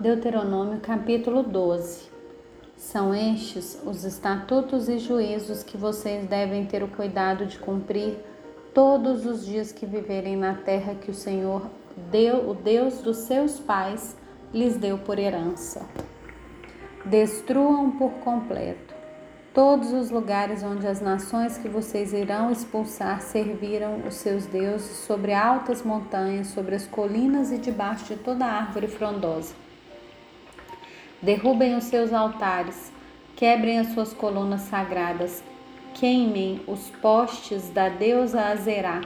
Deuteronômio capítulo 12. São estes os estatutos e juízos que vocês devem ter o cuidado de cumprir todos os dias que viverem na terra que o Senhor, deu, o Deus dos seus pais, lhes deu por herança. Destruam por completo todos os lugares onde as nações que vocês irão expulsar serviram os seus deuses sobre altas montanhas, sobre as colinas e debaixo de toda árvore frondosa Derrubem os seus altares, quebrem as suas colunas sagradas, queimem os postes da deusa Azerá,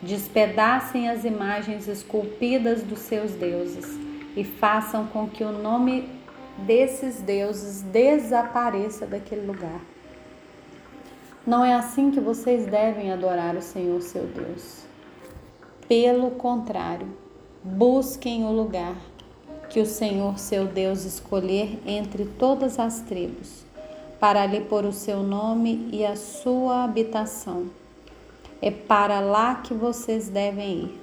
despedacem as imagens esculpidas dos seus deuses e façam com que o nome desses deuses desapareça daquele lugar. Não é assim que vocês devem adorar o Senhor seu Deus. Pelo contrário, busquem o lugar que o Senhor seu Deus escolher entre todas as tribos, para lhe pôr o seu nome e a sua habitação. É para lá que vocês devem ir.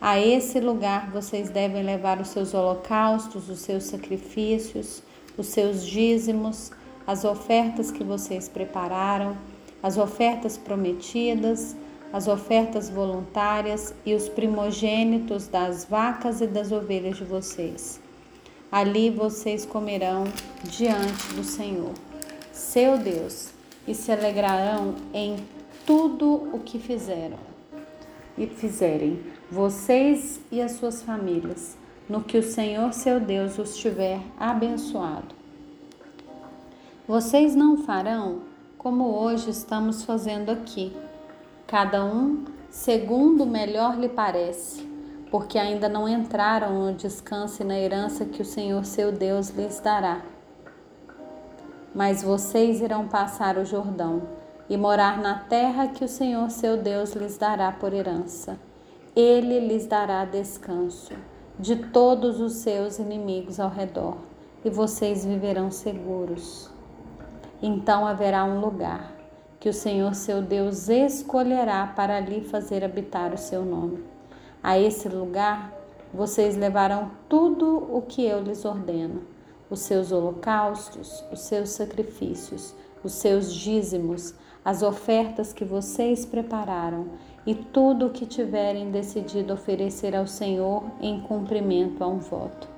A esse lugar vocês devem levar os seus holocaustos, os seus sacrifícios, os seus dízimos, as ofertas que vocês prepararam, as ofertas prometidas, as ofertas voluntárias e os primogênitos das vacas e das ovelhas de vocês. Ali vocês comerão diante do Senhor, seu Deus, e se alegrarão em tudo o que fizeram e fizerem, vocês e as suas famílias, no que o Senhor seu Deus os tiver abençoado. Vocês não farão como hoje estamos fazendo aqui cada um segundo melhor lhe parece, porque ainda não entraram no descanso e na herança que o Senhor seu Deus lhes dará. Mas vocês irão passar o Jordão e morar na terra que o Senhor seu Deus lhes dará por herança. Ele lhes dará descanso de todos os seus inimigos ao redor, e vocês viverão seguros. Então haverá um lugar que o Senhor seu Deus escolherá para ali fazer habitar o seu nome. A esse lugar vocês levarão tudo o que eu lhes ordeno: os seus holocaustos, os seus sacrifícios, os seus dízimos, as ofertas que vocês prepararam e tudo o que tiverem decidido oferecer ao Senhor em cumprimento a um voto.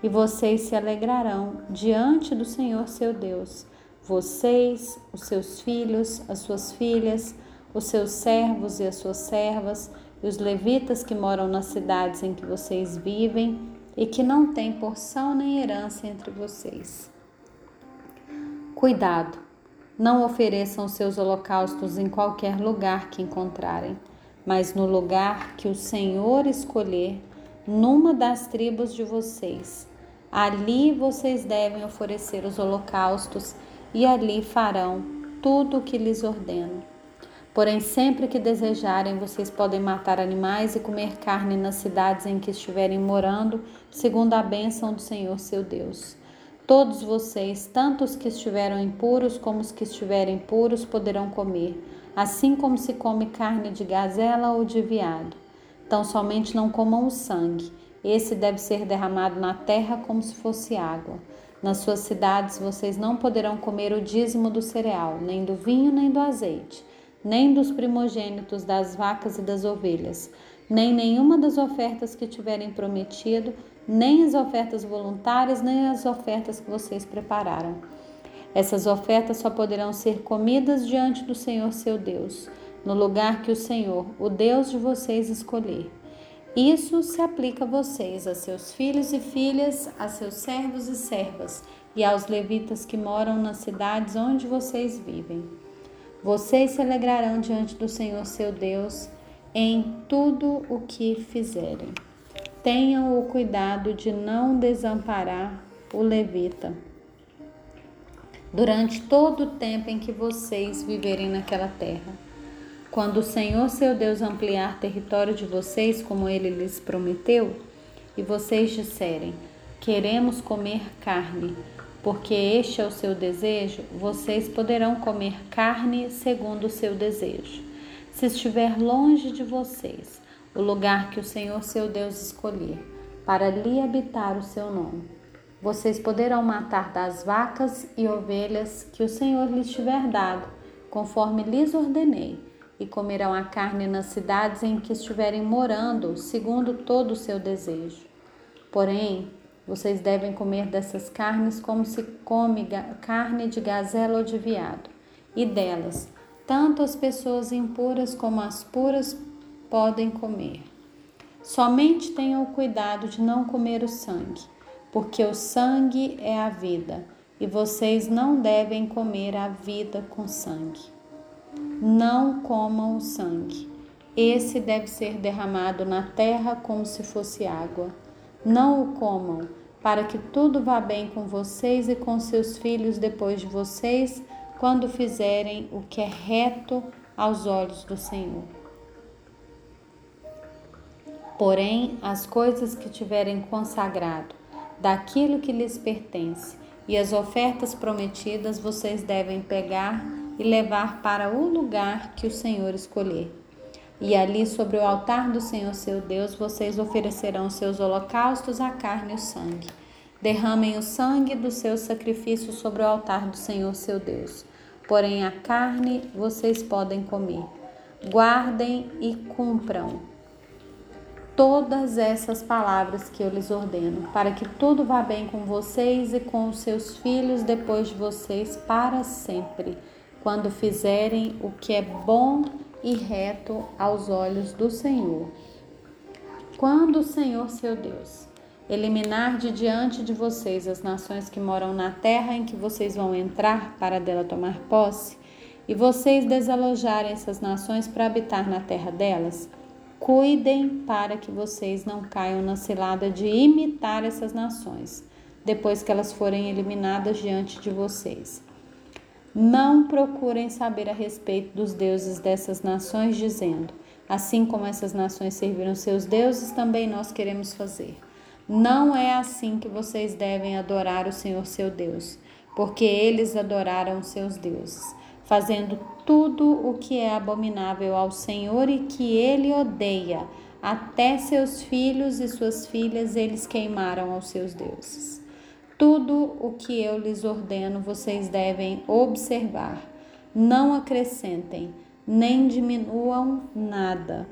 E vocês se alegrarão diante do Senhor seu Deus vocês, os seus filhos, as suas filhas, os seus servos e as suas servas, e os levitas que moram nas cidades em que vocês vivem e que não têm porção nem herança entre vocês. Cuidado, não ofereçam seus holocaustos em qualquer lugar que encontrarem, mas no lugar que o Senhor escolher, numa das tribos de vocês. Ali vocês devem oferecer os holocaustos e ali farão tudo o que lhes ordeno. Porém, sempre que desejarem, vocês podem matar animais e comer carne nas cidades em que estiverem morando, segundo a bênção do Senhor seu Deus. Todos vocês, tanto os que estiveram impuros como os que estiverem puros, poderão comer, assim como se come carne de gazela ou de veado. Então, somente não comam o sangue. Esse deve ser derramado na terra como se fosse água. Nas suas cidades vocês não poderão comer o dízimo do cereal, nem do vinho, nem do azeite, nem dos primogênitos das vacas e das ovelhas, nem nenhuma das ofertas que tiverem prometido, nem as ofertas voluntárias, nem as ofertas que vocês prepararam. Essas ofertas só poderão ser comidas diante do Senhor seu Deus, no lugar que o Senhor, o Deus de vocês, escolher. Isso se aplica a vocês, a seus filhos e filhas, a seus servos e servas e aos levitas que moram nas cidades onde vocês vivem. Vocês se alegrarão diante do Senhor seu Deus em tudo o que fizerem. Tenham o cuidado de não desamparar o levita durante todo o tempo em que vocês viverem naquela terra quando o Senhor seu Deus ampliar território de vocês, como ele lhes prometeu, e vocês disserem: Queremos comer carne, porque este é o seu desejo, vocês poderão comer carne segundo o seu desejo. Se estiver longe de vocês, o lugar que o Senhor seu Deus escolher, para lhe habitar o seu nome. Vocês poderão matar das vacas e ovelhas que o Senhor lhes tiver dado, conforme lhes ordenei, e comerão a carne nas cidades em que estiverem morando, segundo todo o seu desejo. Porém, vocês devem comer dessas carnes como se come carne de gazela ou de veado, e delas, tanto as pessoas impuras como as puras podem comer. Somente tenham cuidado de não comer o sangue, porque o sangue é a vida, e vocês não devem comer a vida com sangue. Não comam o sangue. Esse deve ser derramado na terra como se fosse água. Não o comam, para que tudo vá bem com vocês e com seus filhos depois de vocês, quando fizerem o que é reto aos olhos do Senhor. Porém, as coisas que tiverem consagrado, daquilo que lhes pertence, e as ofertas prometidas vocês devem pegar e levar para o lugar que o Senhor escolher. E ali sobre o altar do Senhor seu Deus vocês oferecerão seus holocaustos, a carne e o sangue. Derramem o sangue do seu sacrifício sobre o altar do Senhor seu Deus. Porém a carne vocês podem comer. Guardem e cumpram todas essas palavras que eu lhes ordeno, para que tudo vá bem com vocês e com os seus filhos depois de vocês para sempre, quando fizerem o que é bom e reto aos olhos do Senhor. Quando o Senhor seu Deus eliminar de diante de vocês as nações que moram na terra em que vocês vão entrar para dela tomar posse, e vocês desalojarem essas nações para habitar na terra delas, Cuidem para que vocês não caiam na cilada de imitar essas nações, depois que elas forem eliminadas diante de vocês. Não procurem saber a respeito dos deuses dessas nações, dizendo: assim como essas nações serviram seus deuses, também nós queremos fazer. Não é assim que vocês devem adorar o Senhor seu Deus, porque eles adoraram seus deuses fazendo tudo o que é abominável ao Senhor e que ele odeia. Até seus filhos e suas filhas eles queimaram aos seus deuses. Tudo o que eu lhes ordeno vocês devem observar. Não acrescentem, nem diminuam nada